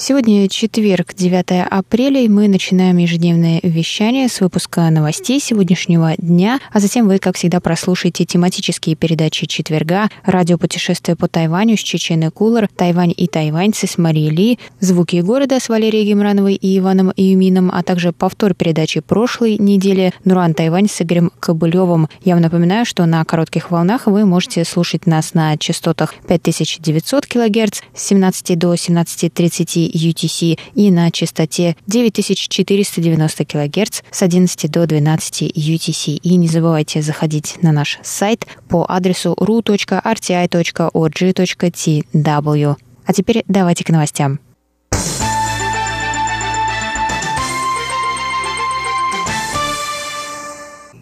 Сегодня четверг, 9 апреля, и мы начинаем ежедневное вещание с выпуска новостей сегодняшнего дня, а затем вы, как всегда, прослушаете тематические передачи четверга, радиопутешествие по Тайваню с Чеченой Кулар, Тайвань и тайваньцы с Марией Ли, звуки города с Валерией Гемрановой и Иваном Июмином, а также повтор передачи прошлой недели Нуран Тайвань с Игорем Кобылевым. Я вам напоминаю, что на коротких волнах вы можете слушать нас на частотах 5900 кГц с 17 до 17.30 UTC и на частоте 9490 кГц с 11 до 12 UTC. И не забывайте заходить на наш сайт по адресу ru.rti.org.tw. А теперь давайте к новостям.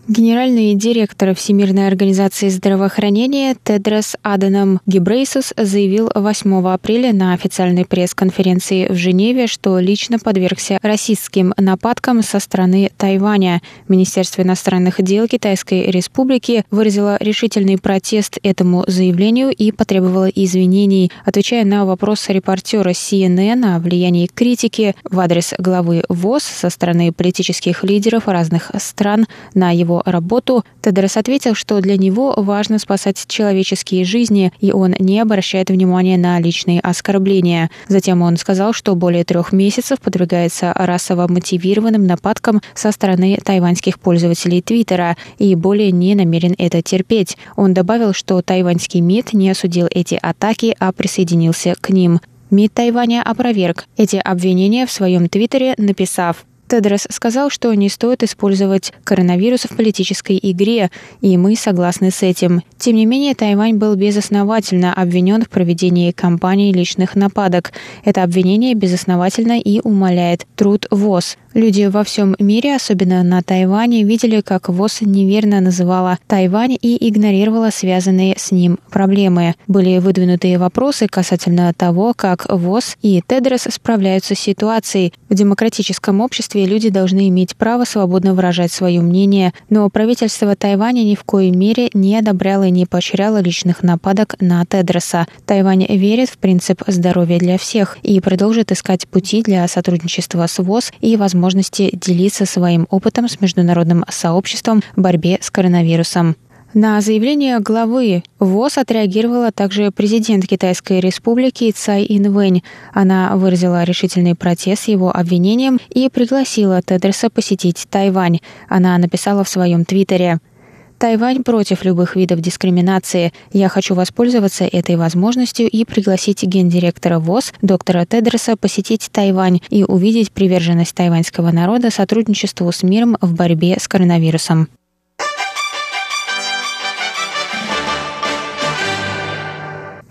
Генеральный директор Всемирной организации здравоохранения Тедрос Аденом Гибрейсус заявил 8 апреля на официальной пресс-конференции в Женеве, что лично подвергся расистским нападкам со стороны Тайваня. Министерство иностранных дел Китайской Республики выразило решительный протест этому заявлению и потребовало извинений, отвечая на вопрос репортера CNN о влиянии критики в адрес главы ВОЗ со стороны политических лидеров разных стран на его работу, Тедрос ответил, что для него важно спасать человеческие жизни, и он не обращает внимания на личные оскорбления. Затем он сказал, что более трех месяцев подвергается расово мотивированным нападкам со стороны тайваньских пользователей Твиттера и более не намерен это терпеть. Он добавил, что тайваньский МИД не осудил эти атаки, а присоединился к ним. МИД Тайваня опроверг эти обвинения в своем твиттере, написав Тедрос сказал, что не стоит использовать коронавирус в политической игре, и мы согласны с этим. Тем не менее, Тайвань был безосновательно обвинен в проведении кампании личных нападок. Это обвинение безосновательно и умаляет труд ВОЗ. Люди во всем мире, особенно на Тайване, видели, как ВОЗ неверно называла Тайвань и игнорировала связанные с ним проблемы. Были выдвинутые вопросы касательно того, как ВОЗ и Тедрос справляются с ситуацией. В демократическом обществе люди должны иметь право свободно выражать свое мнение, но правительство Тайваня ни в коей мере не одобряло и не поощряло личных нападок на Тедроса. Тайвань верит в принцип здоровья для всех и продолжит искать пути для сотрудничества с ВОЗ и, возможно, возможности делиться своим опытом с международным сообществом в борьбе с коронавирусом. На заявление главы ВОЗ отреагировала также президент Китайской республики Цай Инвэнь. Она выразила решительный протест его обвинениям и пригласила Тедерса посетить Тайвань. Она написала в своем твиттере – Тайвань против любых видов дискриминации. Я хочу воспользоваться этой возможностью и пригласить гендиректора ВОЗ доктора Тедроса посетить Тайвань и увидеть приверженность тайваньского народа сотрудничеству с миром в борьбе с коронавирусом.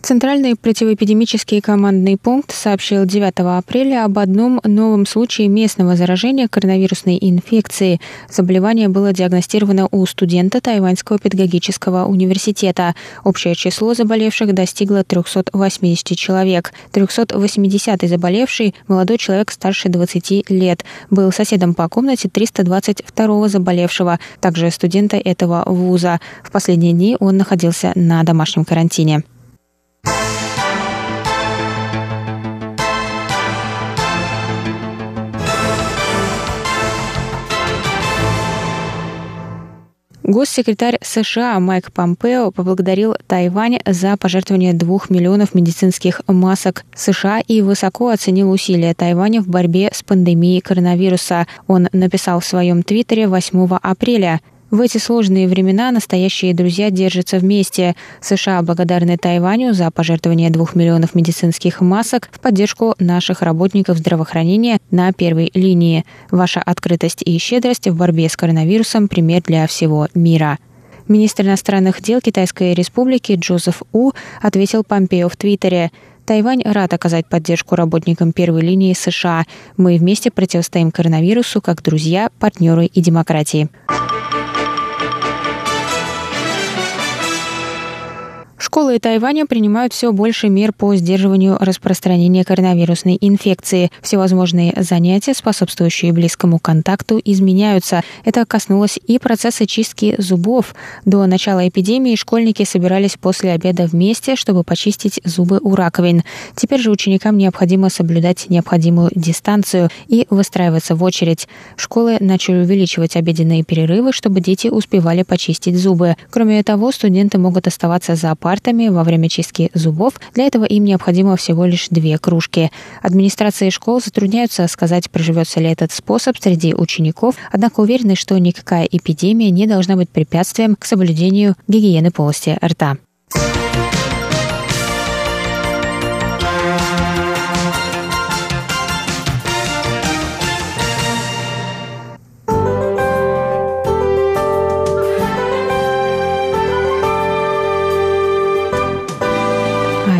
Центральный противоэпидемический командный пункт сообщил 9 апреля об одном новом случае местного заражения коронавирусной инфекцией. Заболевание было диагностировано у студента Тайваньского педагогического университета. Общее число заболевших достигло 380 человек. 380-й заболевший, молодой человек старше 20 лет, был соседом по комнате 322-го заболевшего, также студента этого вуза. В последние дни он находился на домашнем карантине. Госсекретарь США Майк Помпео поблагодарил Тайвань за пожертвование двух миллионов медицинских масок США и высоко оценил усилия Тайваня в борьбе с пандемией коронавируса. Он написал в своем твиттере 8 апреля – в эти сложные времена настоящие друзья держатся вместе. США благодарны Тайваню за пожертвование двух миллионов медицинских масок в поддержку наших работников здравоохранения на первой линии. Ваша открытость и щедрость в борьбе с коронавирусом – пример для всего мира. Министр иностранных дел Китайской Республики Джозеф У ответил Помпео в Твиттере – Тайвань рад оказать поддержку работникам первой линии США. Мы вместе противостоим коронавирусу как друзья, партнеры и демократии. Школы Тайваня принимают все больше мер по сдерживанию распространения коронавирусной инфекции. Всевозможные занятия, способствующие близкому контакту, изменяются. Это коснулось и процесса чистки зубов. До начала эпидемии школьники собирались после обеда вместе, чтобы почистить зубы у раковин. Теперь же ученикам необходимо соблюдать необходимую дистанцию и выстраиваться в очередь. Школы начали увеличивать обеденные перерывы, чтобы дети успевали почистить зубы. Кроме того, студенты могут оставаться за партой пастами во время чистки зубов. Для этого им необходимо всего лишь две кружки. Администрации школ затрудняются сказать, проживется ли этот способ среди учеников, однако уверены, что никакая эпидемия не должна быть препятствием к соблюдению гигиены полости рта.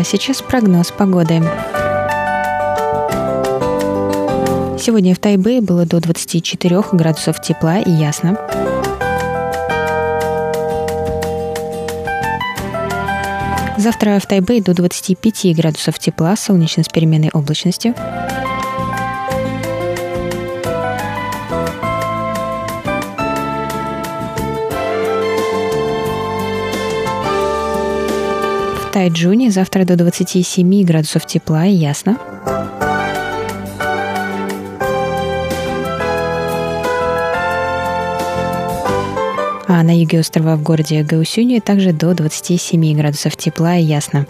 Сейчас прогноз погоды. Сегодня в Тайбэе было до 24 градусов тепла и ясно. Завтра в Тайбэе до 25 градусов тепла, солнечно с переменной облачностью. Тайджуне завтра до 27 градусов тепла и ясно. А на юге острова в городе Гаусюни также до 27 градусов тепла и ясно.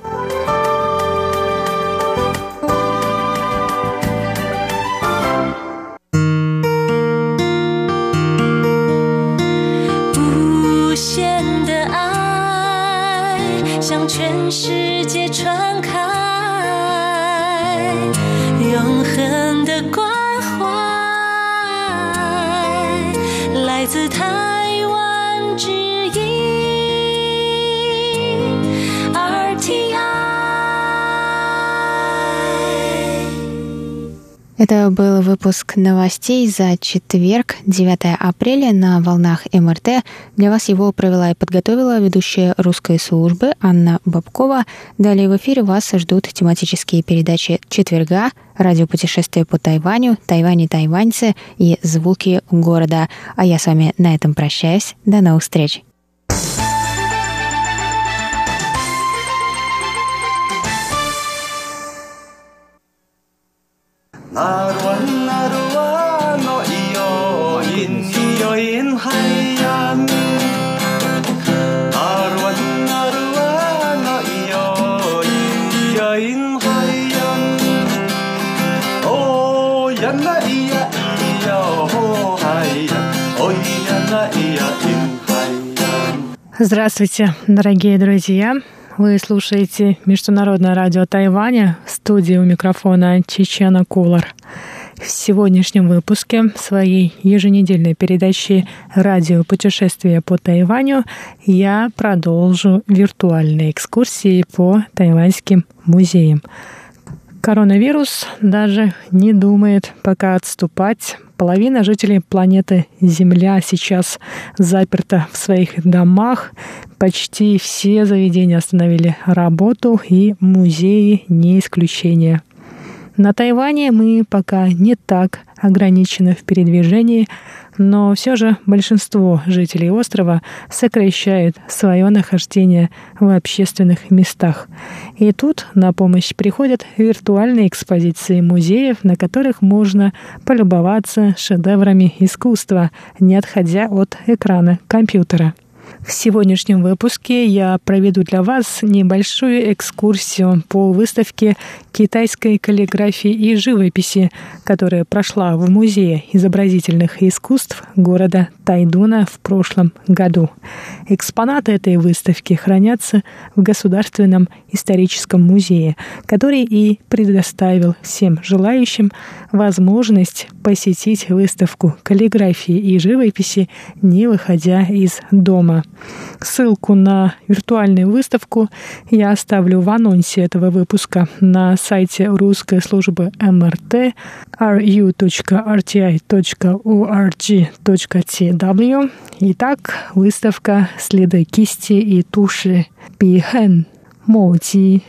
世界穿 Это был выпуск новостей за четверг, 9 апреля на волнах МРТ. Для вас его провела и подготовила ведущая русской службы Анна Бабкова. Далее в эфире вас ждут тематические передачи четверга, радиопутешествие по Тайваню, Тайвань и тайваньцы и звуки города. А я с вами на этом прощаюсь. До новых встреч! なるわなるわのイオインイオインハイヤンなるわなるわのイオインイオインハイヤンおやないやいやほハイヤおやないやインハイヤン Здравствуйте, дорогие друзья! Вы слушаете Международное радио Тайваня, в студии у микрофона Чечена Кулар. В сегодняшнем выпуске своей еженедельной передачи «Радио путешествия по Тайваню» я продолжу виртуальные экскурсии по тайваньским музеям. Коронавирус даже не думает пока отступать. Половина жителей планеты Земля сейчас заперта в своих домах. Почти все заведения остановили работу, и музеи не исключение. На Тайване мы пока не так ограничены в передвижении, но все же большинство жителей острова сокращают свое нахождение в общественных местах. И тут на помощь приходят виртуальные экспозиции музеев, на которых можно полюбоваться шедеврами искусства, не отходя от экрана компьютера. В сегодняшнем выпуске я проведу для вас небольшую экскурсию по выставке китайской каллиграфии и живописи, которая прошла в Музее изобразительных искусств города Тайдуна в прошлом году. Экспонаты этой выставки хранятся в Государственном историческом музее, который и предоставил всем желающим возможность посетить выставку каллиграфии и живописи, не выходя из дома – Ссылку на виртуальную выставку я оставлю в анонсе этого выпуска на сайте русской службы МРТ ru.rti.org.tw. Итак, выставка «Следы кисти и туши Пихэн Моути».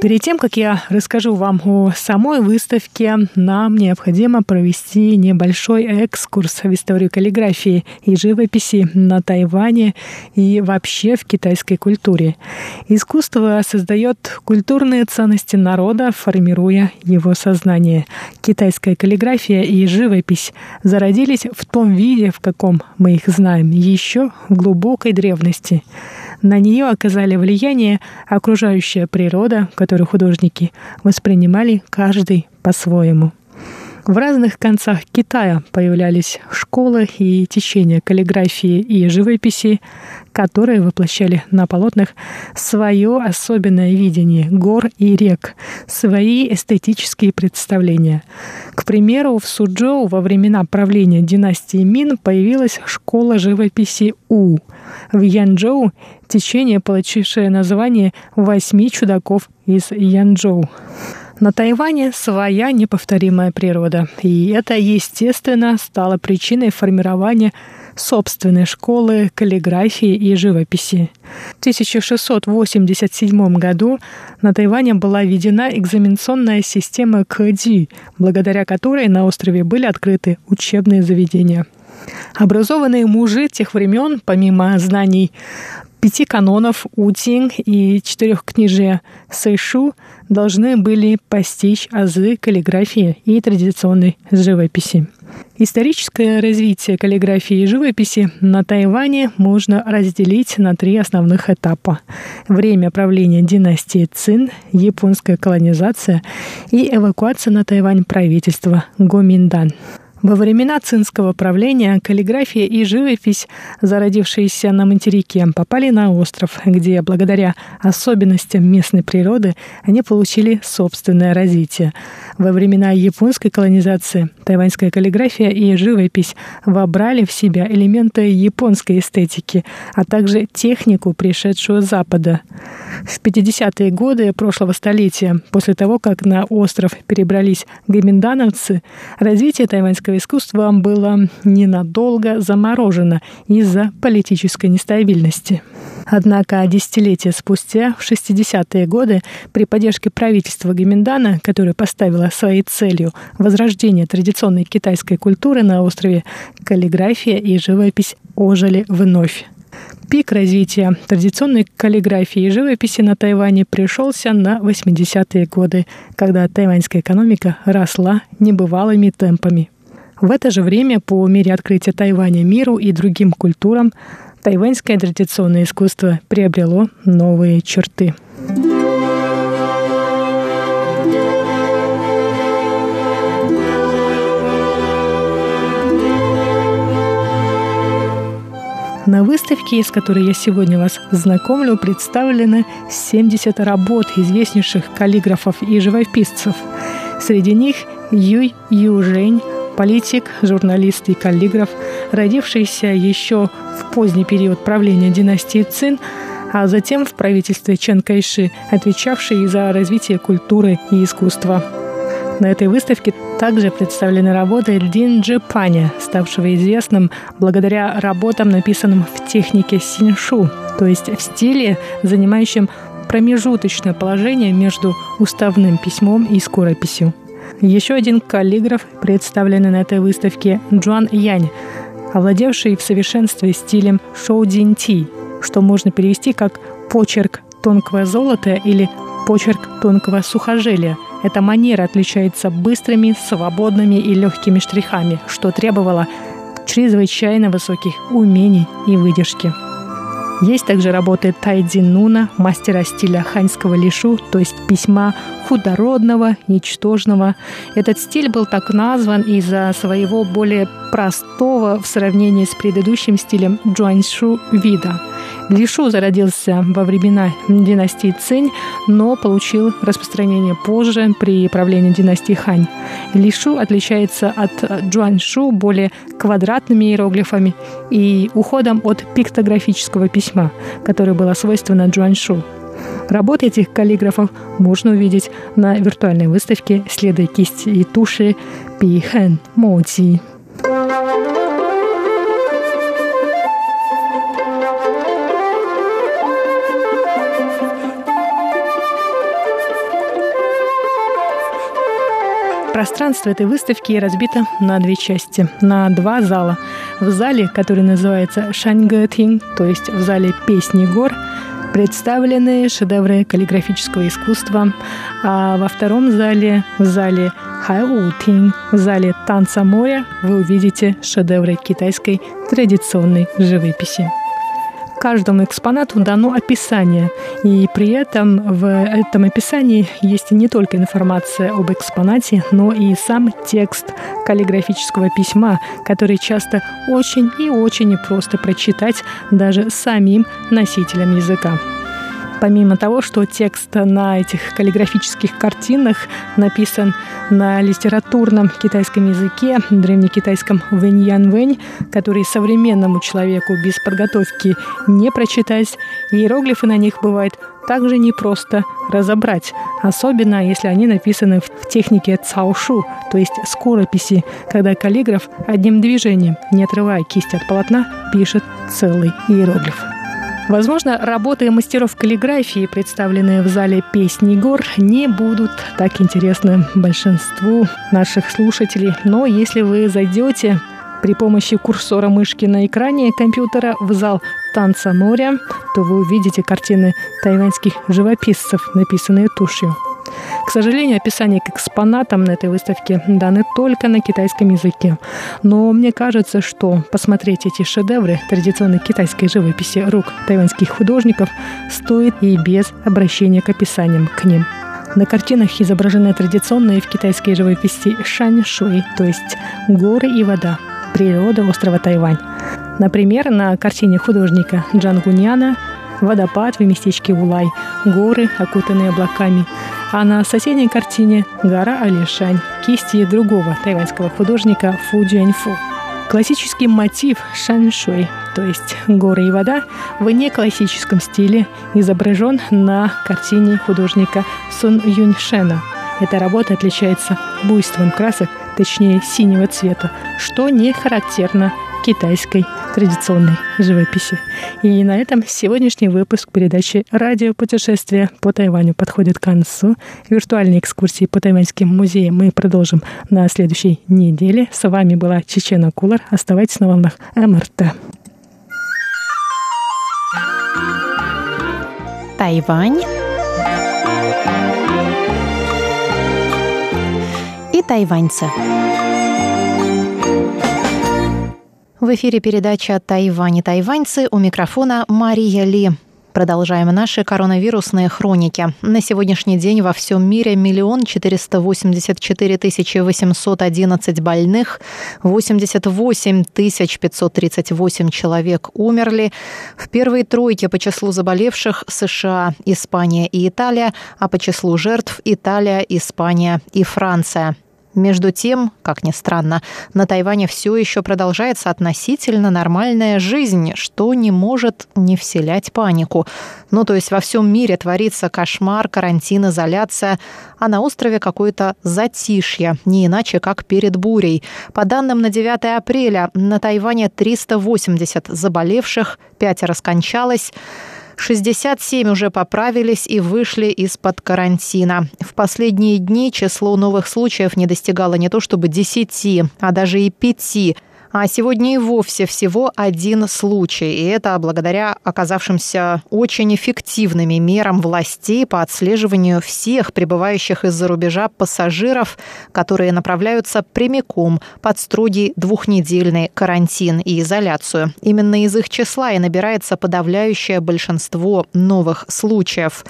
Перед тем, как я расскажу вам о самой выставке, нам необходимо провести небольшой экскурс в историю каллиграфии и живописи на Тайване и вообще в китайской культуре. Искусство создает культурные ценности народа, формируя его сознание. Китайская каллиграфия и живопись зародились в том виде, в каком мы их знаем, еще в глубокой древности. На нее оказали влияние окружающая природа, которую художники воспринимали каждый по-своему. В разных концах Китая появлялись школы и течения каллиграфии и живописи, которые воплощали на полотнах свое особенное видение гор и рек, свои эстетические представления. К примеру, в Суджоу во времена правления династии Мин появилась школа живописи У. В Янчжоу течение, получившее название «Восьми чудаков из Янчжоу». На Тайване своя неповторимая природа, и это, естественно, стало причиной формирования собственной школы каллиграфии и живописи. В 1687 году на Тайване была введена экзаменационная система КДИ, благодаря которой на острове были открыты учебные заведения. Образованные мужи тех времен, помимо знаний пяти канонов Утинг и четырех книжия Сэйшу должны были постичь азы каллиграфии и традиционной живописи. Историческое развитие каллиграфии и живописи на Тайване можно разделить на три основных этапа. Время правления династии Цин, японская колонизация и эвакуация на Тайвань правительства Гоминдан. Во времена цинского правления каллиграфия и живопись, зародившиеся на материке, попали на остров, где благодаря особенностям местной природы они получили собственное развитие. Во времена японской колонизации тайваньская каллиграфия и живопись вобрали в себя элементы японской эстетики, а также технику, пришедшую с Запада. В 50-е годы прошлого столетия, после того, как на остров перебрались гаминдановцы, развитие тайваньской классического искусства было ненадолго заморожено из-за политической нестабильности. Однако десятилетия спустя, в 60-е годы, при поддержке правительства Гаминдана, которое поставило своей целью возрождение традиционной китайской культуры на острове, каллиграфия и живопись ожили вновь. Пик развития традиционной каллиграфии и живописи на Тайване пришелся на 80-е годы, когда тайваньская экономика росла небывалыми темпами. В это же время, по мере открытия Тайваня миру и другим культурам, тайваньское традиционное искусство приобрело новые черты. На выставке, с которой я сегодня вас знакомлю, представлены 70 работ известнейших каллиграфов и живописцев. Среди них Юй Южень, политик, журналист и каллиграф, родившийся еще в поздний период правления династии Цин, а затем в правительстве Чен Кайши, отвечавший за развитие культуры и искусства. На этой выставке также представлены работы Дин Джипаня, ставшего известным благодаря работам, написанным в технике синьшу, то есть в стиле, занимающем промежуточное положение между уставным письмом и скорописью. Еще один каллиграф, представленный на этой выставке, Джуан Янь, овладевший в совершенстве стилем шоу Ти, что можно перевести как «почерк тонкого золота» или «почерк тонкого сухожилия». Эта манера отличается быстрыми, свободными и легкими штрихами, что требовало чрезвычайно высоких умений и выдержки. Есть также работы Тайди Нуна, мастера стиля ханьского лишу, то есть письма худородного, ничтожного. Этот стиль был так назван из-за своего более простого в сравнении с предыдущим стилем джуаньшу вида. Лишу зародился во времена династии Цинь, но получил распространение позже при правлении династии Хань. Лишу отличается от Джуаншу более квадратными иероглифами и уходом от пиктографического письма, которое было свойственно Джуаншу. Работы этих каллиграфов можно увидеть на виртуальной выставке «Следы кисти и туши» Пихэн Моути. Пространство этой выставки разбито на две части, на два зала. В зале, который называется Шаньгэтинг, то есть в зале «Песни гор», представлены шедевры каллиграфического искусства, а во втором зале, в зале Хайутинг, в зале «Танца моря» вы увидите шедевры китайской традиционной живописи каждому экспонату дано описание, и при этом в этом описании есть не только информация об экспонате, но и сам текст каллиграфического письма, который часто очень и очень непросто прочитать даже самим носителям языка. Помимо того, что текст на этих каллиграфических картинах написан на литературном китайском языке, древнекитайском вэнь-ян-вэнь, который современному человеку без подготовки не прочитать, иероглифы на них бывают также непросто разобрать, особенно если они написаны в технике цаошу, то есть скорописи, когда каллиграф одним движением, не отрывая кисть от полотна, пишет целый иероглиф. Возможно, работы мастеров каллиграфии, представленные в зале «Песни гор», не будут так интересны большинству наших слушателей. Но если вы зайдете при помощи курсора мышки на экране компьютера в зал «Танца моря», то вы увидите картины тайваньских живописцев, написанные тушью. К сожалению, описание к экспонатам на этой выставке даны только на китайском языке. Но мне кажется, что посмотреть эти шедевры традиционной китайской живописи рук тайваньских художников стоит и без обращения к описаниям к ним. На картинах изображены традиционные в китайской живописи шань-шуй, то есть горы и вода, природа острова Тайвань. Например, на картине художника Джан Гуньяна водопад в местечке Улай, горы, окутанные облаками, а на соседней картине гора Алишань, кисти другого тайваньского художника Фу Джэньфу. Классический мотив шаншуй, то есть горы и вода, в неклассическом стиле изображен на картине художника Сун Юньшена. Эта работа отличается буйством красок, точнее синего цвета, что не характерно китайской традиционной живописи. И на этом сегодняшний выпуск передачи «Радио путешествия по Тайваню» подходит к концу. Виртуальные экскурсии по тайваньским музеям мы продолжим на следующей неделе. С вами была Чечена Кулар. Оставайтесь на волнах МРТ. Тайвань и тайваньцы. В эфире передача «Тайвань тайваньцы» у микрофона Мария Ли. Продолжаем наши коронавирусные хроники. На сегодняшний день во всем мире миллион четыреста восемьдесят четыре тысячи восемьсот одиннадцать больных, восемьдесят восемь тысяч пятьсот тридцать восемь человек умерли. В первой тройке по числу заболевших США, Испания и Италия, а по числу жертв Италия, Испания и Франция. Между тем, как ни странно, на Тайване все еще продолжается относительно нормальная жизнь, что не может не вселять панику. Ну, то есть во всем мире творится кошмар, карантин, изоляция, а на острове какое-то затишье, не иначе, как перед бурей. По данным на 9 апреля на Тайване 380 заболевших, пятеро скончалось. 67 уже поправились и вышли из-под карантина. В последние дни число новых случаев не достигало не то чтобы 10, а даже и 5. А сегодня и вовсе всего один случай. И это благодаря оказавшимся очень эффективными мерам властей по отслеживанию всех прибывающих из-за рубежа пассажиров, которые направляются прямиком под строгий двухнедельный карантин и изоляцию. Именно из их числа и набирается подавляющее большинство новых случаев.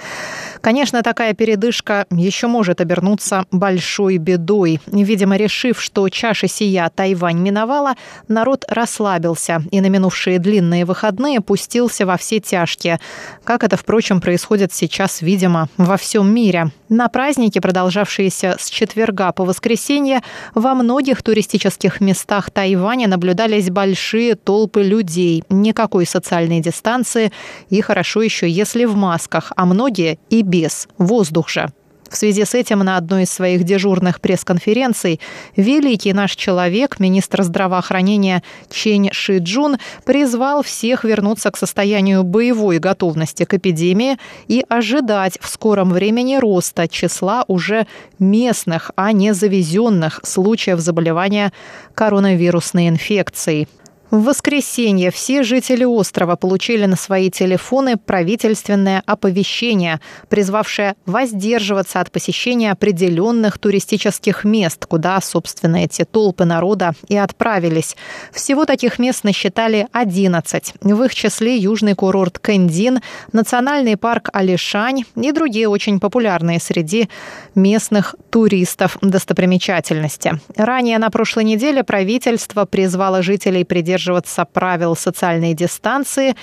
Конечно, такая передышка еще может обернуться большой бедой. Видимо, решив, что чаша сия Тайвань миновала, народ расслабился и на минувшие длинные выходные пустился во все тяжкие. Как это, впрочем, происходит сейчас, видимо, во всем мире. На праздники, продолжавшиеся с четверга по воскресенье, во многих туристических местах Тайваня наблюдались большие толпы людей. Никакой социальной дистанции и хорошо еще, если в масках, а многие и без. Воздух же. В связи с этим на одной из своих дежурных пресс-конференций великий наш человек, министр здравоохранения Чень Шиджун, призвал всех вернуться к состоянию боевой готовности к эпидемии и ожидать в скором времени роста числа уже местных, а не завезенных случаев заболевания коронавирусной инфекцией. В воскресенье все жители острова получили на свои телефоны правительственное оповещение, призвавшее воздерживаться от посещения определенных туристических мест, куда, собственно, эти толпы народа и отправились. Всего таких мест насчитали 11. В их числе южный курорт Кэндин, национальный парк Алишань и другие очень популярные среди местных туристов достопримечательности. Ранее на прошлой неделе правительство призвало жителей придерживаться придерживаться правил социальной дистанции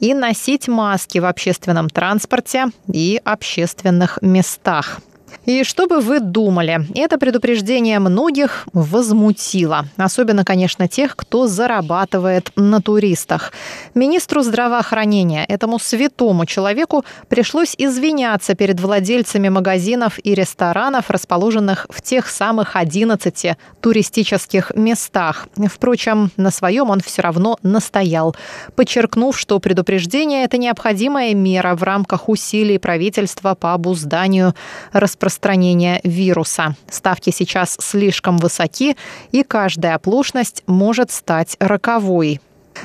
и носить маски в общественном транспорте и общественных местах. И что бы вы думали, это предупреждение многих возмутило. Особенно, конечно, тех, кто зарабатывает на туристах. Министру здравоохранения, этому святому человеку, пришлось извиняться перед владельцами магазинов и ресторанов, расположенных в тех самых 11 туристических местах. Впрочем, на своем он все равно настоял, подчеркнув, что предупреждение – это необходимая мера в рамках усилий правительства по обузданию распространения распространения вируса. Ставки сейчас слишком высоки, и каждая оплошность может стать роковой.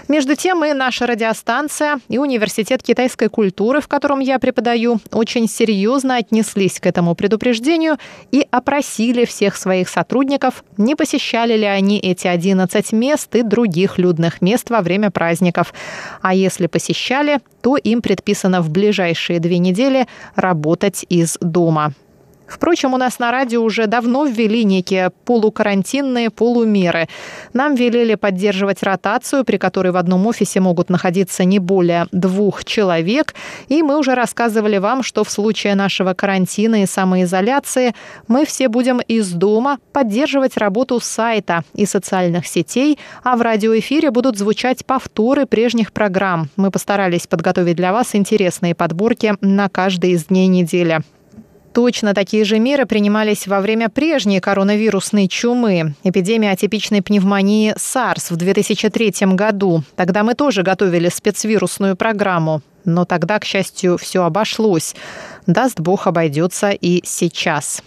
Между тем и наша радиостанция, и Университет китайской культуры, в котором я преподаю, очень серьезно отнеслись к этому предупреждению и опросили всех своих сотрудников, не посещали ли они эти 11 мест и других людных мест во время праздников. А если посещали, то им предписано в ближайшие две недели работать из дома. Впрочем, у нас на радио уже давно ввели некие полукарантинные полумеры. Нам велели поддерживать ротацию, при которой в одном офисе могут находиться не более двух человек. И мы уже рассказывали вам, что в случае нашего карантина и самоизоляции мы все будем из дома поддерживать работу сайта и социальных сетей, а в радиоэфире будут звучать повторы прежних программ. Мы постарались подготовить для вас интересные подборки на каждый из дней недели. Точно такие же меры принимались во время прежней коронавирусной чумы, эпидемии атипичной пневмонии SARS в 2003 году. Тогда мы тоже готовили спецвирусную программу. Но тогда, к счастью, все обошлось. Даст Бог, обойдется и сейчас.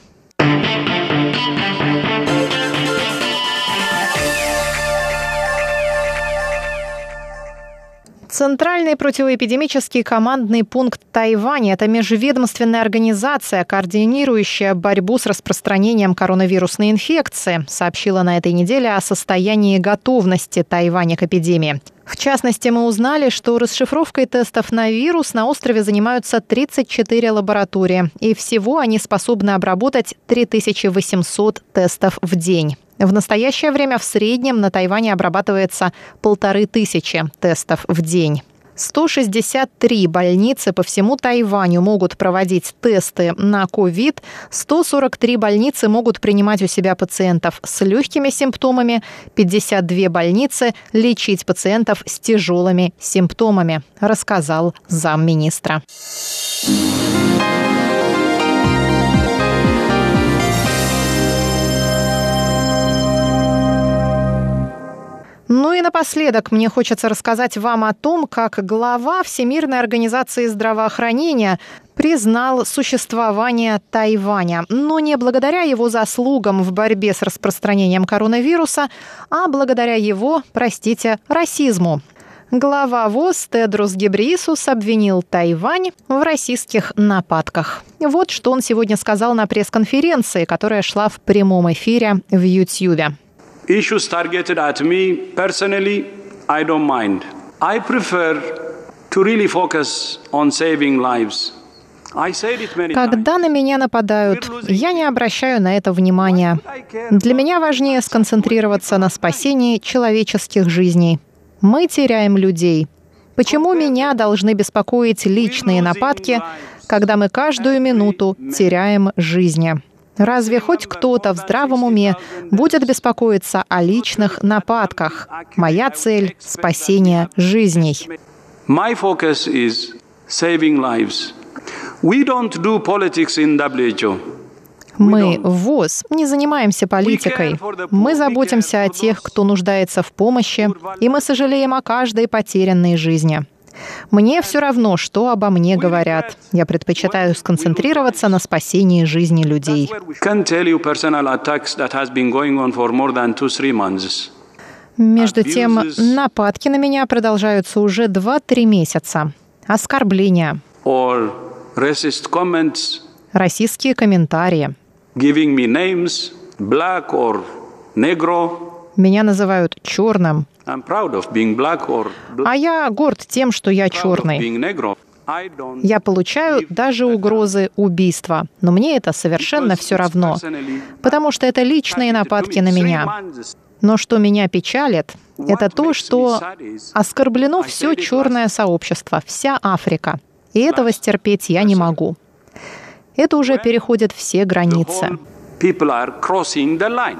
Центральный противоэпидемический командный пункт Тайваня – это межведомственная организация, координирующая борьбу с распространением коронавирусной инфекции, сообщила на этой неделе о состоянии готовности Тайваня к эпидемии. В частности, мы узнали, что расшифровкой тестов на вирус на острове занимаются 34 лаборатории, и всего они способны обработать 3800 тестов в день. В настоящее время в среднем на Тайване обрабатывается полторы тысячи тестов в день. 163 больницы по всему Тайваню могут проводить тесты на ковид. 143 больницы могут принимать у себя пациентов с легкими симптомами. 52 больницы лечить пациентов с тяжелыми симптомами, рассказал замминистра. Ну и напоследок мне хочется рассказать вам о том, как глава Всемирной организации здравоохранения признал существование Тайваня, но не благодаря его заслугам в борьбе с распространением коронавируса, а благодаря его, простите, расизму. Глава ВОЗ Тедрус Гебрисус обвинил Тайвань в российских нападках. Вот что он сегодня сказал на пресс-конференции, которая шла в прямом эфире в Ютьюбе. Issues targeted at me personally, I don't mind. I prefer to really focus on saving lives. Когда на меня нападают, я не обращаю на это внимания. Для меня важнее сконцентрироваться на спасении человеческих жизней. Мы теряем людей. Почему меня должны беспокоить личные нападки, когда мы каждую минуту теряем жизни? Разве хоть кто-то в здравом уме будет беспокоиться о личных нападках? Моя цель — спасение жизней. My focus is saving lives. We don't do politics in WHO. Мы в ВОЗ не занимаемся политикой. Мы заботимся о тех, кто нуждается в помощи, и мы сожалеем о каждой потерянной жизни. Мне все равно, что обо мне говорят. Я предпочитаю сконцентрироваться на спасении жизни людей. Между тем, нападки на меня продолжаются уже 2-3 месяца. Оскорбления, российские комментарии. Меня называют черным, А я горд тем, что я черный. Я получаю даже угрозы убийства, но мне это совершенно все равно, потому что это личные нападки на меня. Но что меня печалит, это то, что оскорблено все черное сообщество, вся Африка. И этого стерпеть я не могу. Это уже переходит все границы. People are crossing the line.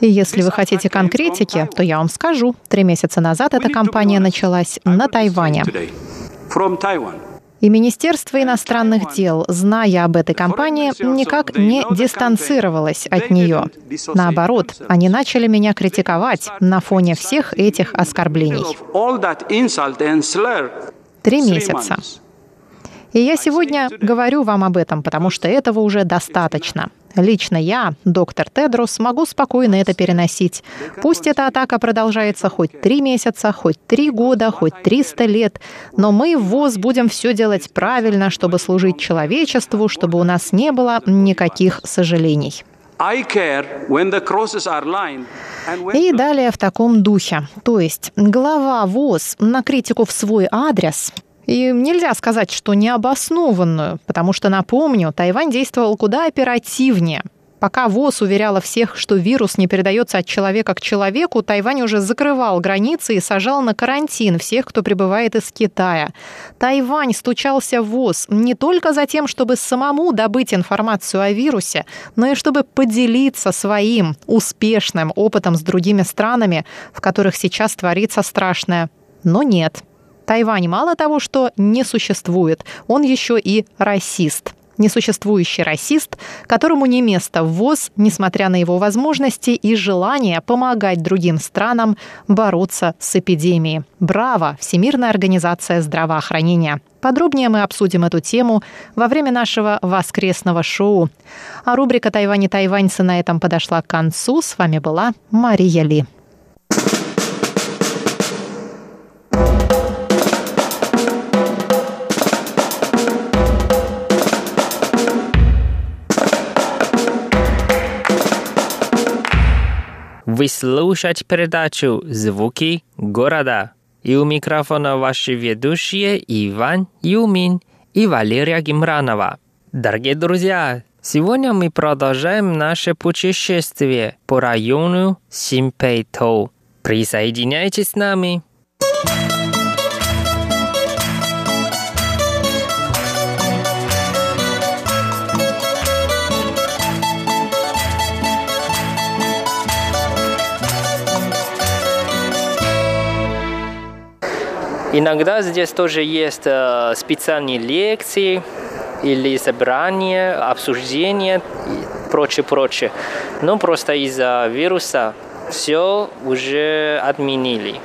И если вы хотите конкретики, то я вам скажу. Три месяца назад эта кампания началась на Тайване. И Министерство иностранных дел, зная об этой кампании, никак не дистанцировалось от нее. Наоборот, они начали меня критиковать на фоне всех этих оскорблений. Три месяца. И я сегодня говорю вам об этом, потому что этого уже достаточно. Лично я, доктор Тедрос, могу спокойно это переносить. Пусть эта атака продолжается хоть три месяца, хоть три года, хоть 300 лет, но мы в ВОЗ будем все делать правильно, чтобы служить человечеству, чтобы у нас не было никаких сожалений. И далее в таком духе. То есть глава ВОЗ на критику в свой адрес и нельзя сказать, что необоснованную, потому что, напомню, Тайвань действовал куда оперативнее. Пока ВОЗ уверяла всех, что вирус не передается от человека к человеку, Тайвань уже закрывал границы и сажал на карантин всех, кто прибывает из Китая. Тайвань стучался в ВОЗ не только за тем, чтобы самому добыть информацию о вирусе, но и чтобы поделиться своим успешным опытом с другими странами, в которых сейчас творится страшное. Но нет. Тайвань мало того, что не существует, он еще и расист. Несуществующий расист, которому не место в ВОЗ, несмотря на его возможности и желание помогать другим странам бороться с эпидемией. Браво! Всемирная организация здравоохранения. Подробнее мы обсудим эту тему во время нашего воскресного шоу. А рубрика «Тайвань и тайваньцы» на этом подошла к концу. С вами была Мария Ли. Вы слушаете передачу «Звуки города». И у микрофона ваши ведущие Иван Юмин и Валерия Гимранова. Дорогие друзья, сегодня мы продолжаем наше путешествие по району Симпейто. Присоединяйтесь с нами. Иногда здесь тоже есть э, специальные лекции или собрания, обсуждения и прочее, прочее. Но просто из-за вируса все уже отменили.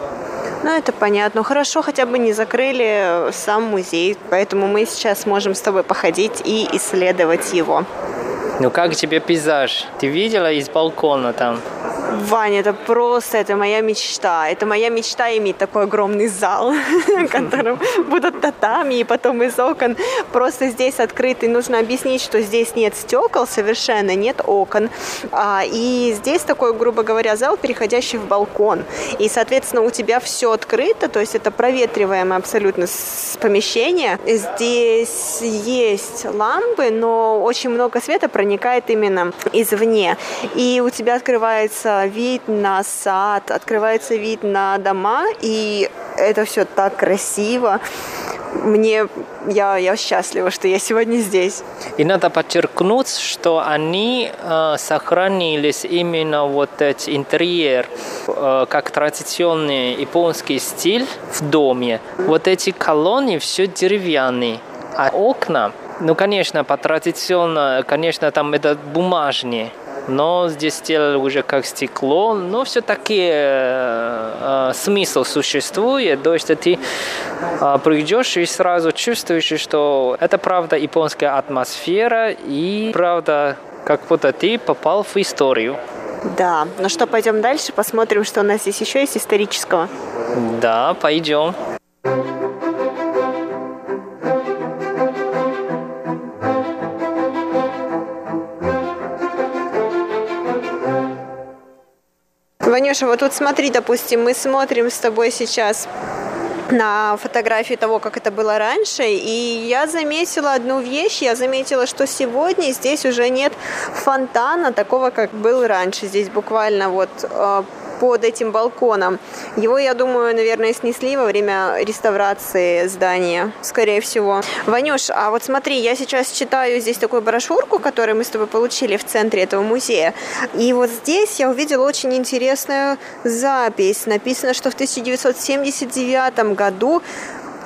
Ну, это понятно. Хорошо, хотя бы не закрыли э, сам музей, поэтому мы сейчас можем с тобой походить и исследовать его. Ну как тебе пейзаж? Ты видела из балкона там? Ваня, это просто, это моя мечта. Это моя мечта иметь такой огромный зал, в котором будут татами, и потом из окон просто здесь открытый. Нужно объяснить, что здесь нет стекол совершенно, нет окон. А, и здесь такой, грубо говоря, зал, переходящий в балкон. И, соответственно, у тебя все открыто, то есть это проветриваемое абсолютно помещение. Здесь есть лампы, но очень много света проникает именно извне. И у тебя открывается вид на сад, открывается вид на дома, и это все так красиво. Мне я, я счастлива, что я сегодня здесь. И надо подчеркнуть, что они э, сохранились именно вот этот интерьер, э, как традиционный японский стиль в доме. Вот эти колонны все деревянные, а окна, ну, конечно, по традиционно, конечно, там это бумажные, но здесь сделали уже как стекло, но все-таки э, э, смысл существует, то есть ты э, придешь и сразу чувствуешь, что это правда японская атмосфера и правда как будто ты попал в историю. Да, ну что, пойдем дальше, посмотрим, что у нас здесь еще есть исторического. Да, пойдем. Ванюша, вот тут смотри, допустим, мы смотрим с тобой сейчас на фотографии того, как это было раньше, и я заметила одну вещь, я заметила, что сегодня здесь уже нет фонтана такого, как был раньше. Здесь буквально вот э, под этим балконом. Его, я думаю, наверное, снесли во время реставрации здания, скорее всего. Ванюш, а вот смотри, я сейчас читаю здесь такую брошюрку, которую мы с тобой получили в центре этого музея. И вот здесь я увидела очень интересную запись. Написано, что в 1979 году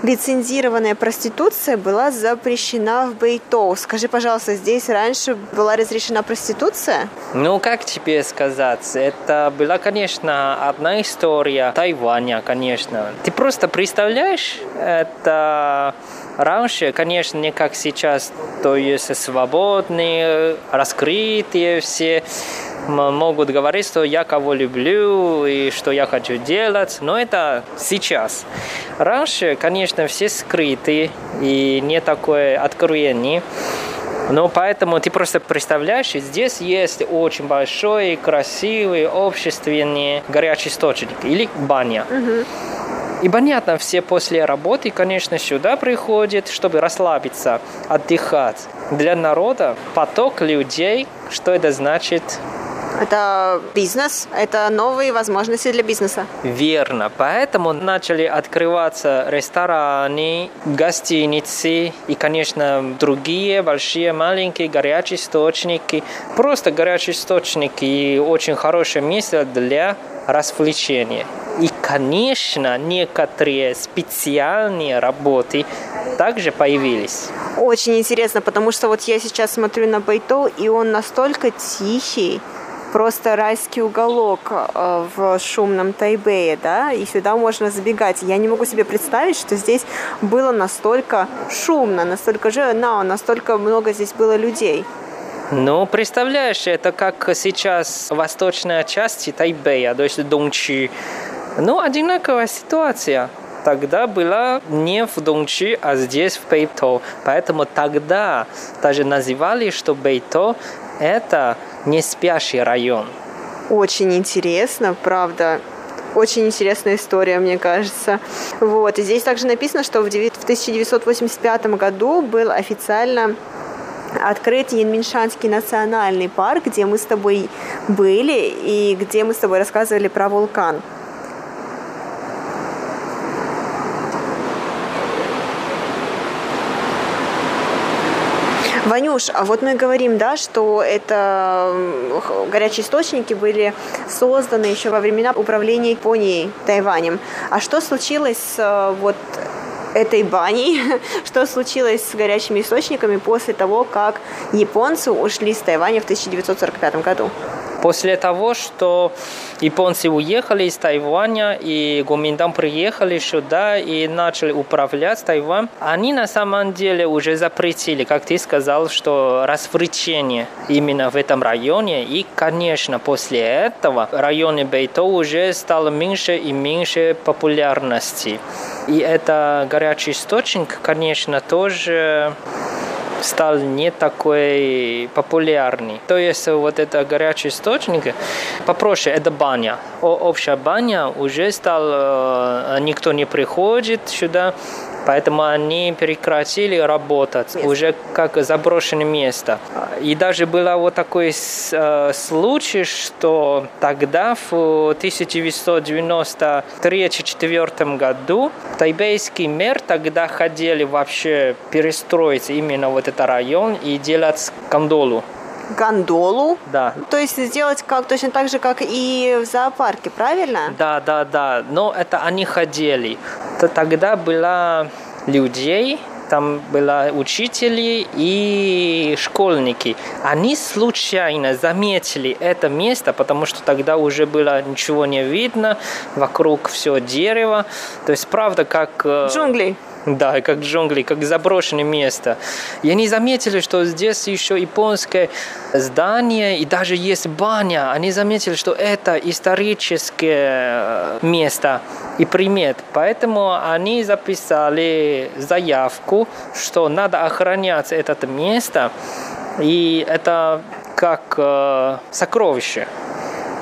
лицензированная проституция была запрещена в Бейтоу. Скажи, пожалуйста, здесь раньше была разрешена проституция? Ну, как тебе сказать? Это была, конечно, одна история Тайваня, конечно. Ты просто представляешь, это раньше, конечно, не как сейчас, то есть свободные, раскрытые все могут говорить, что я кого люблю и что я хочу делать, но это сейчас. Раньше, конечно, все скрыты и не такое откровение. Но поэтому ты просто представляешь, здесь есть очень большой, красивый, общественный горячий источник или баня. Угу. И понятно, все после работы, конечно, сюда приходят, чтобы расслабиться, отдыхать. Для народа поток людей, что это значит? Это бизнес, это новые возможности для бизнеса. Верно. Поэтому начали открываться рестораны, гостиницы и, конечно, другие большие, маленькие горячие источники. Просто горячие источники и очень хорошее место для развлечения. И, конечно, некоторые специальные работы также появились. Очень интересно, потому что вот я сейчас смотрю на Байтоу, и он настолько тихий, просто райский уголок э, в шумном Тайбэе, да, и сюда можно забегать. Я не могу себе представить, что здесь было настолько шумно, настолько живо, настолько много здесь было людей. Ну, представляешь, это как сейчас восточная часть Тайбэя, то есть Дончи. Ну, одинаковая ситуация тогда была не в Дончи, а здесь, в Бейто. Поэтому тогда даже называли, что Бейто – это не спящий район. Очень интересно, правда. Очень интересная история, мне кажется. Вот. И здесь также написано, что в 1985 году был официально открыт Янминшанский национальный парк, где мы с тобой были и где мы с тобой рассказывали про вулкан. Ванюш, а вот мы говорим, да, что это горячие источники были созданы еще во времена управления Японией Тайванем. А что случилось с э, вот этой баней, что случилось с горячими источниками после того, как японцы ушли с Тайваня в 1945 году? После того, что японцы уехали из Тайваня, и Гоминдан приехали сюда и начали управлять Тайвань, они на самом деле уже запретили, как ты сказал, что развлечение именно в этом районе. И, конечно, после этого район Бейто уже стал меньше и меньше популярности. И это горячий источник, конечно, тоже стал не такой популярный. То есть вот это горячий источник попроще, это баня. Общая баня уже стал, э, никто не приходит сюда, Поэтому они прекратили работать место. уже как заброшенное место. И даже был вот такой э, случай, что тогда в 1993-1994 году тайбейский мэр тогда хотели вообще перестроить именно вот этот район и делать гондолу гондолу. Да. То есть сделать как точно так же, как и в зоопарке, правильно? Да, да, да. Но это они ходили. То тогда была людей, там были учители и школьники. Они случайно заметили это место, потому что тогда уже было ничего не видно, вокруг все дерево. То есть, правда, как... Э, Джунгли. Да, как джунгли, как заброшенное место. И они заметили, что здесь еще японское здание и даже есть баня. Они заметили, что это историческое э, место и примет. Поэтому они записали заявку, что надо охранять это место. И это как э, сокровище.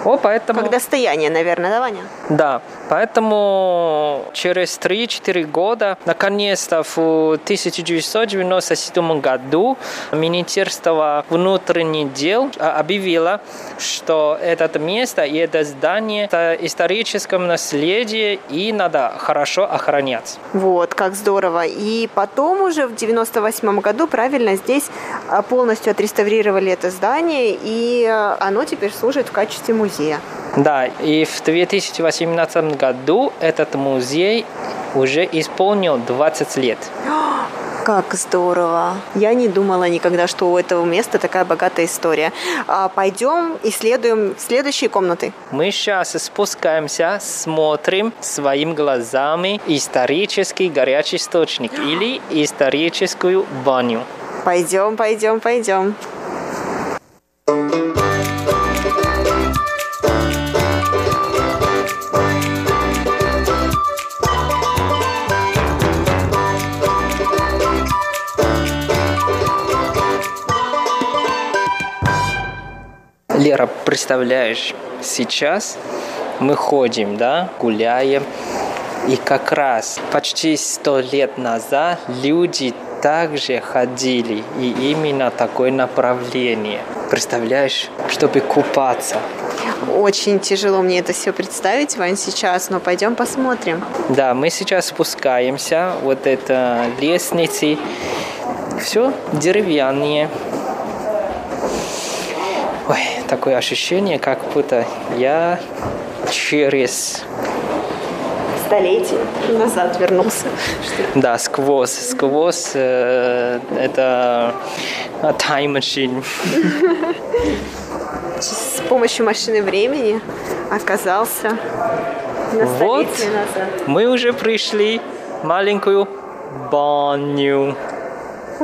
О, поэтому... Как достояние, наверное, да, Ваня? Да, поэтому через 3-4 года, наконец-то в 1997 году Министерство внутренних дел объявило, что это место и это здание это историческом наследии и надо хорошо охранять. Вот, как здорово. И потом уже в 98 году, правильно, здесь а, полностью отреставрировали это здание, и а, оно теперь служит в качестве музея музея. Да, и в 2018 году этот музей уже исполнил 20 лет. Как здорово! Я не думала никогда, что у этого места такая богатая история. А пойдем исследуем следующие комнаты. Мы сейчас спускаемся, смотрим своими глазами исторический горячий источник или историческую баню. Пойдем, пойдем, пойдем. Лера, представляешь, сейчас мы ходим, да, гуляем, и как раз почти сто лет назад люди также ходили, и именно такое направление. Представляешь, чтобы купаться. Очень тяжело мне это все представить, Вань, сейчас, но пойдем посмотрим. Да, мы сейчас спускаемся, вот это лестницы, все деревянные. Ой, такое ощущение, как будто я через столетие назад вернулся. Да, сквозь, сквозь э, это time machine. С помощью машины времени оказался на вот, назад. Мы уже пришли маленькую баню.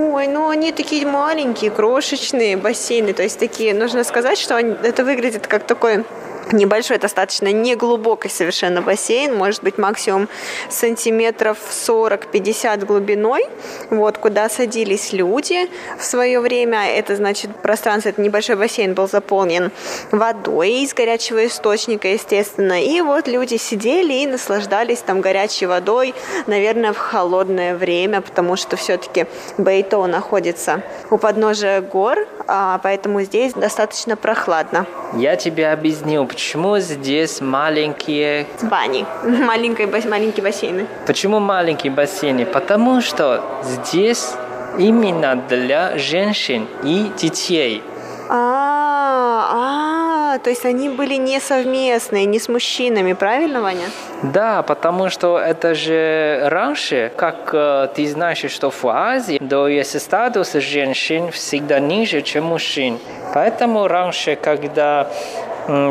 Ой, ну они такие маленькие, крошечные бассейны, то есть такие, нужно сказать, что они, это выглядит как такой небольшой, достаточно неглубокий совершенно бассейн, может быть максимум сантиметров 40-50 глубиной, вот, куда садились люди в свое время. Это значит, пространство, это небольшой бассейн был заполнен водой из горячего источника, естественно, и вот люди сидели и наслаждались там горячей водой, наверное, в холодное время, потому что все-таки Бейто находится у подножия гор, а поэтому здесь достаточно прохладно. Я тебе объяснил, почему здесь маленькие... Бани. Маленькие, маленькие бассейны. Почему маленькие бассейны? Потому что здесь именно для женщин и детей. А, а, то есть они были не совместные, не с мужчинами, правильно, Ваня? Да, потому что это же раньше, как э, ты знаешь, что в Азии, то есть статус женщин всегда ниже, чем мужчин. Поэтому раньше, когда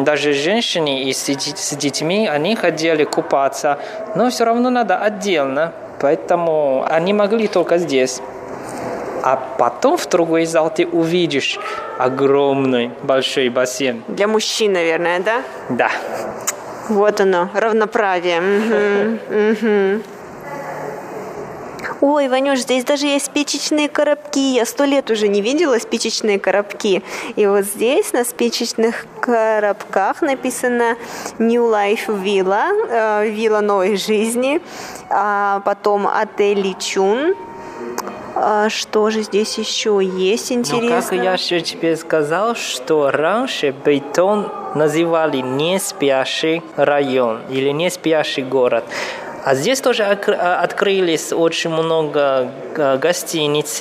даже женщины и с детьми, они хотели купаться, но все равно надо отдельно, поэтому они могли только здесь. А потом в другой зал ты увидишь огромный большой бассейн. Для мужчин, наверное, да? Да. Вот оно, равноправие. Угу, угу. Ой, Ванюш, здесь даже есть спичечные коробки. Я сто лет уже не видела спичечные коробки. И вот здесь на спичечных коробках написано New Life Villa, э, вилла новой жизни. А потом отель Личун. А что же здесь еще есть интересно? Ну, как я еще тебе сказал, что раньше бетон называли не спящий район или не спящий город. А здесь тоже а, открылись очень много а, гостиниц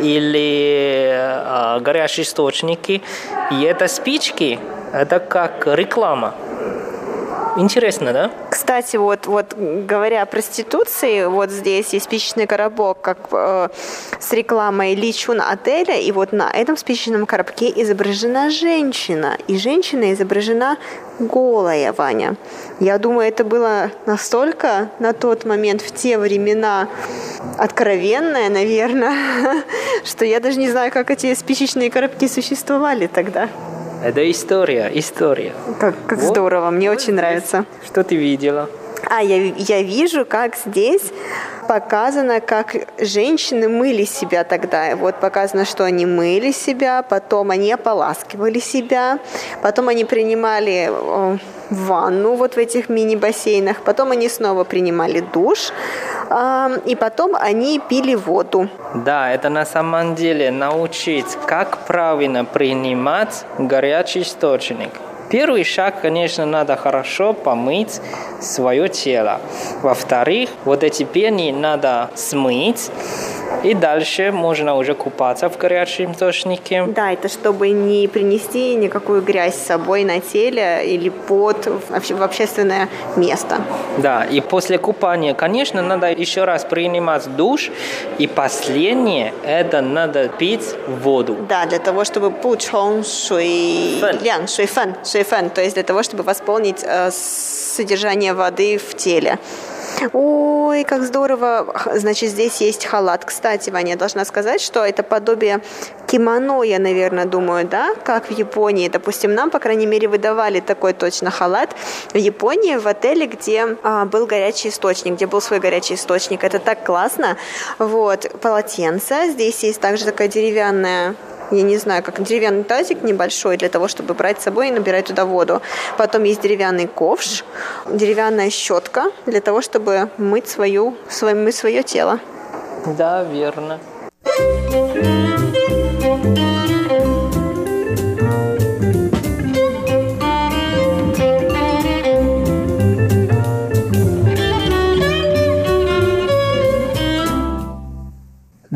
или а, горячие источники. И это спички, это как реклама. Интересно, да? Кстати, вот, вот говоря о проституции, вот здесь есть спичечный коробок как э, с рекламой Личун отеля, и вот на этом спичечном коробке изображена женщина, и женщина изображена голая, Ваня. Я думаю, это было настолько на тот момент, в те времена, откровенное, наверное, что я даже не знаю, как эти спичечные коробки существовали тогда. Это история, история. Как, как вот. здорово, мне вот очень здесь. нравится. Что ты видела? А, я, я вижу, как здесь показано, как женщины мыли себя тогда. Вот показано, что они мыли себя, потом они ополаскивали себя, потом они принимали ванну вот в этих мини-бассейнах, потом они снова принимали душ, и потом они пили воду. Да, это на самом деле научить, как правильно принимать горячий источник. Первый шаг, конечно, надо хорошо помыть свое тело. Во-вторых, вот эти пени надо смыть, и дальше можно уже купаться в горячем источнике. Да, это чтобы не принести никакую грязь с собой на теле или под в общественное место. Да, и после купания, конечно, надо еще раз принимать душ. И последнее, это надо пить воду. Да, для того, чтобы пучон шуй... Лян, шуй фэн, то есть для того, чтобы восполнить э, содержание воды в теле. Ой, как здорово. Значит, здесь есть халат. Кстати, Ваня, я должна сказать, что это подобие кимоно, я, наверное, думаю, да, как в Японии. Допустим, нам, по крайней мере, выдавали такой точно халат в Японии, в отеле, где а, был горячий источник, где был свой горячий источник. Это так классно. Вот, полотенце. Здесь есть также такая деревянная я не знаю, как деревянный тазик небольшой для того, чтобы брать с собой и набирать туда воду. Потом есть деревянный ковш, деревянная щетка для того, чтобы мыть, свою, свое, мыть свое тело. Да, верно.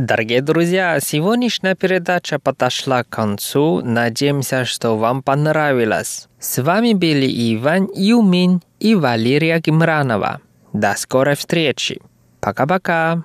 Дорогие друзья, сегодняшняя передача подошла к концу. Надеемся, что вам понравилось. С вами были Иван Юмин и Валерия Гимранова. До скорой встречи. Пока-пока.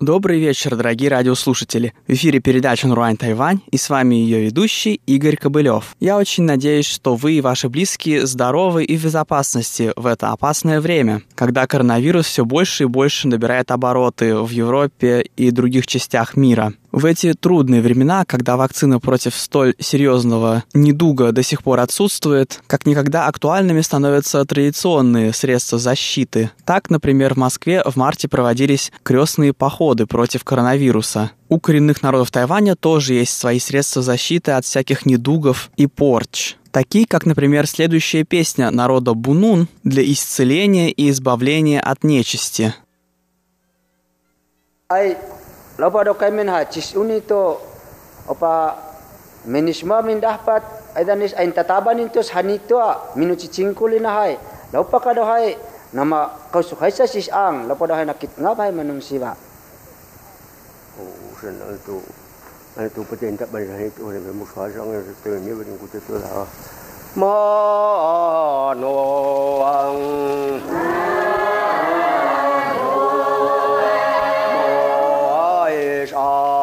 Добрый вечер, дорогие радиослушатели. В эфире передача «Нуруань Тайвань» и с вами ее ведущий Игорь Кобылев. Я очень надеюсь, что вы и ваши близкие здоровы и в безопасности в это опасное время, когда коронавирус все больше и больше набирает обороты в Европе и других частях мира. В эти трудные времена, когда вакцина против столь серьезного недуга до сих пор отсутствует, как никогда актуальными становятся традиционные средства защиты. Так, например, в Москве в марте проводились крестные походы против коронавируса. У коренных народов Тайваня тоже есть свои средства защиты от всяких недугов и порч. Такие, как, например, следующая песня народа Бунун для исцеления и избавления от нечисти. Ай, Lepas ada kaimen ha cis uni tu, apa menisma min dapat ada nis ain tataban intus hanito a minu cicing kulina hai. Lepas pakai hai nama kau suka sa cis ang. lepas pada hai nakit ngapai menung siwa. Oh, sen itu itu penting tak itu orang yang muka orang yang terima beri tu lah. Mohon ang. Ang. all.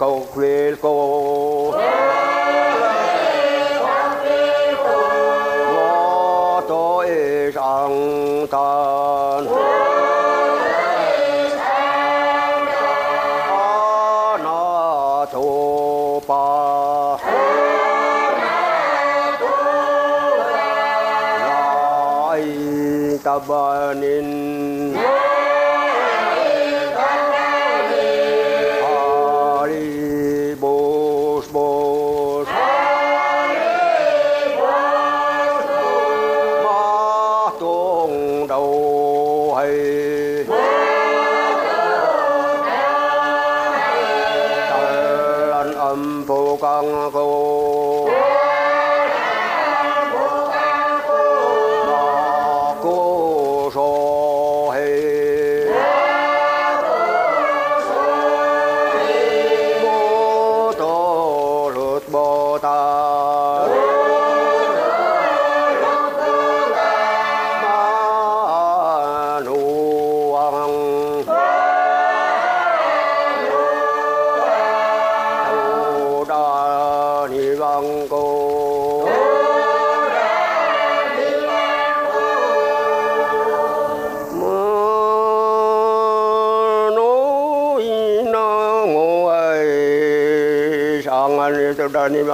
cruel, cruel,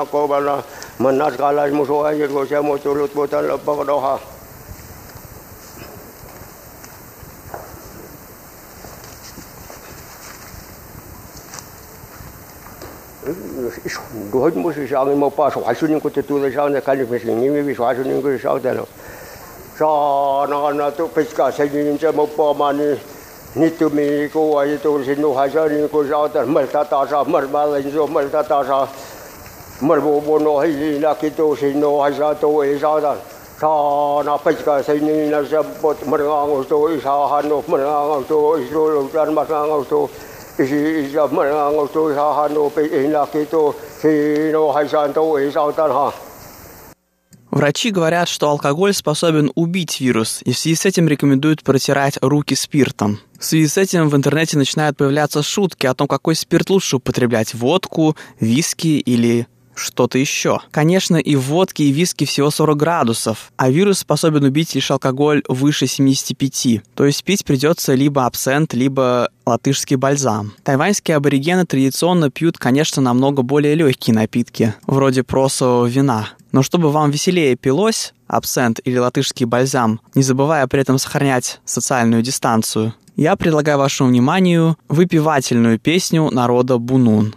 Kau korbana menat kalas musuh aja kau saya mau sulut botan lepak doha. Ish dohoj mo si sha mo pa so hasu ni ko te tu le sha kali pe ni mi so hasu ni ko sha ta lo tu pe ska se ni ni pa ma ni tu mi ko wa tu si no hasa ni ko sha ta merta ta merta sha mal ba le marbo bono hai li na ki to si no hai sa to e sa da sa na pech ka sai no mar nga ngo to i so lo tan mar nga ngo to i si i sa mar nga ngo to sa han no pe e na no hai sa to e sa tan Врачи говорят, что алкоголь способен убить вирус, и в связи с этим рекомендуют протирать руки спиртом. В связи с этим в интернете начинают появляться шутки о том, какой спирт лучше употреблять – водку, виски или что-то еще. Конечно, и в водке, и в виске всего 40 градусов, а вирус способен убить лишь алкоголь выше 75. То есть пить придется либо абсент, либо латышский бальзам. Тайваньские аборигены традиционно пьют, конечно, намного более легкие напитки, вроде просового вина. Но чтобы вам веселее пилось, абсент или латышский бальзам, не забывая при этом сохранять социальную дистанцию, я предлагаю вашему вниманию выпивательную песню народа Бунун.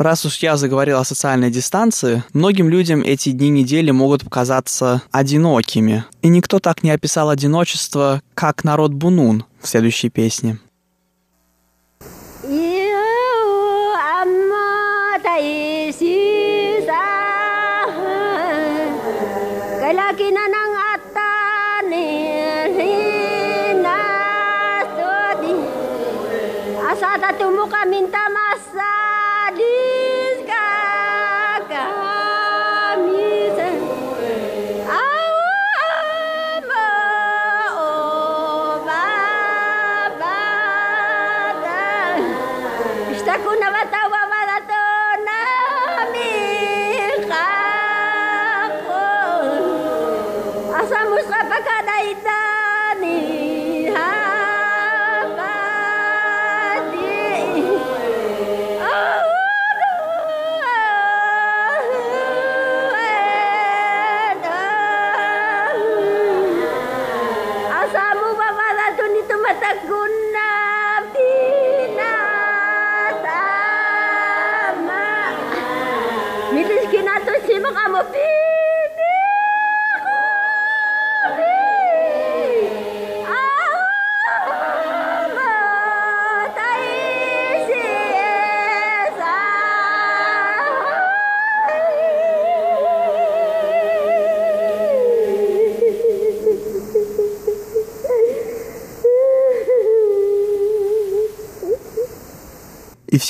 Раз уж я заговорил о социальной дистанции, многим людям эти дни недели могут показаться одинокими. И никто так не описал одиночество, как народ Бунун в следующей песне.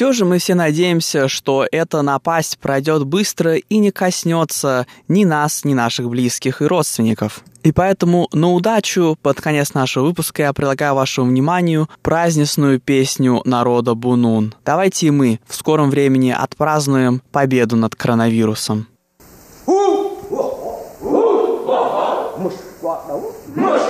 все же мы все надеемся, что эта напасть пройдет быстро и не коснется ни нас, ни наших близких и родственников. И поэтому на удачу под конец нашего выпуска я предлагаю вашему вниманию праздничную песню народа Бунун. Давайте и мы в скором времени отпразднуем победу над коронавирусом. Мышь!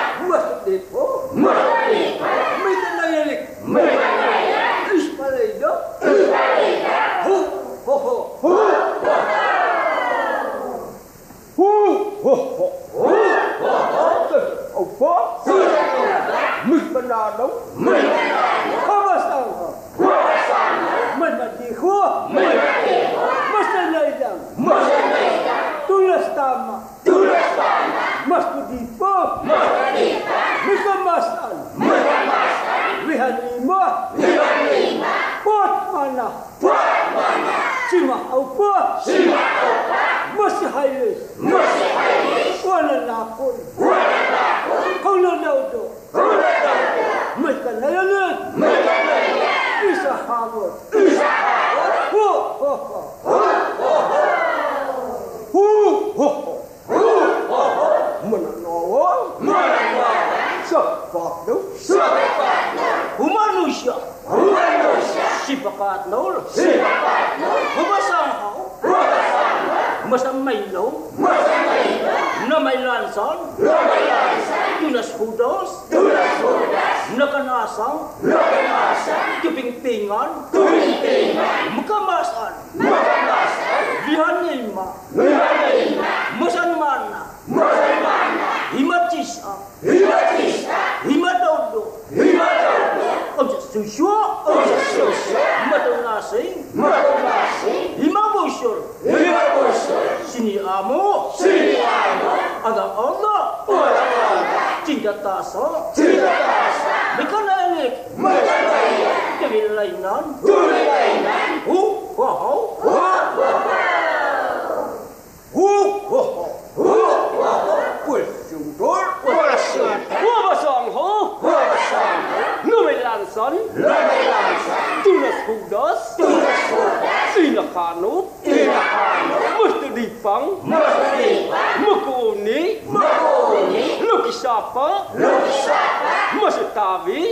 Davi?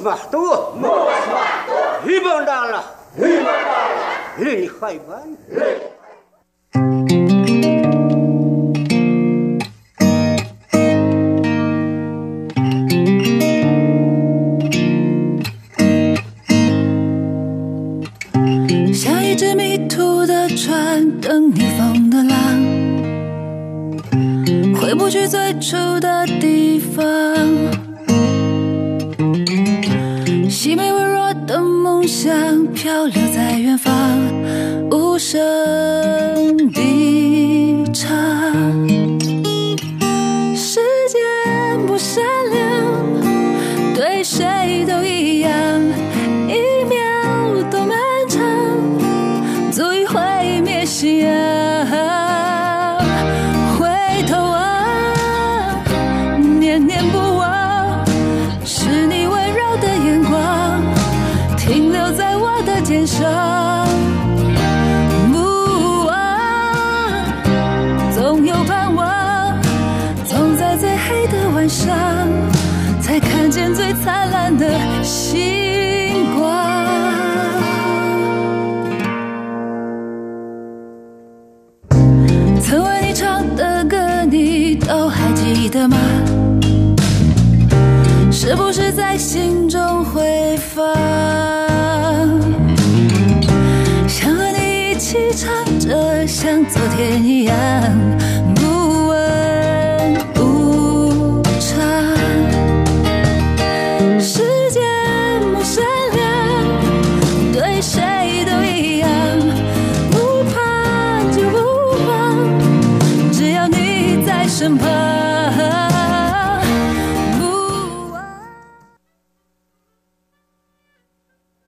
Hibah Allah. Hibah Allah. Ini khaybar. 昨天一样，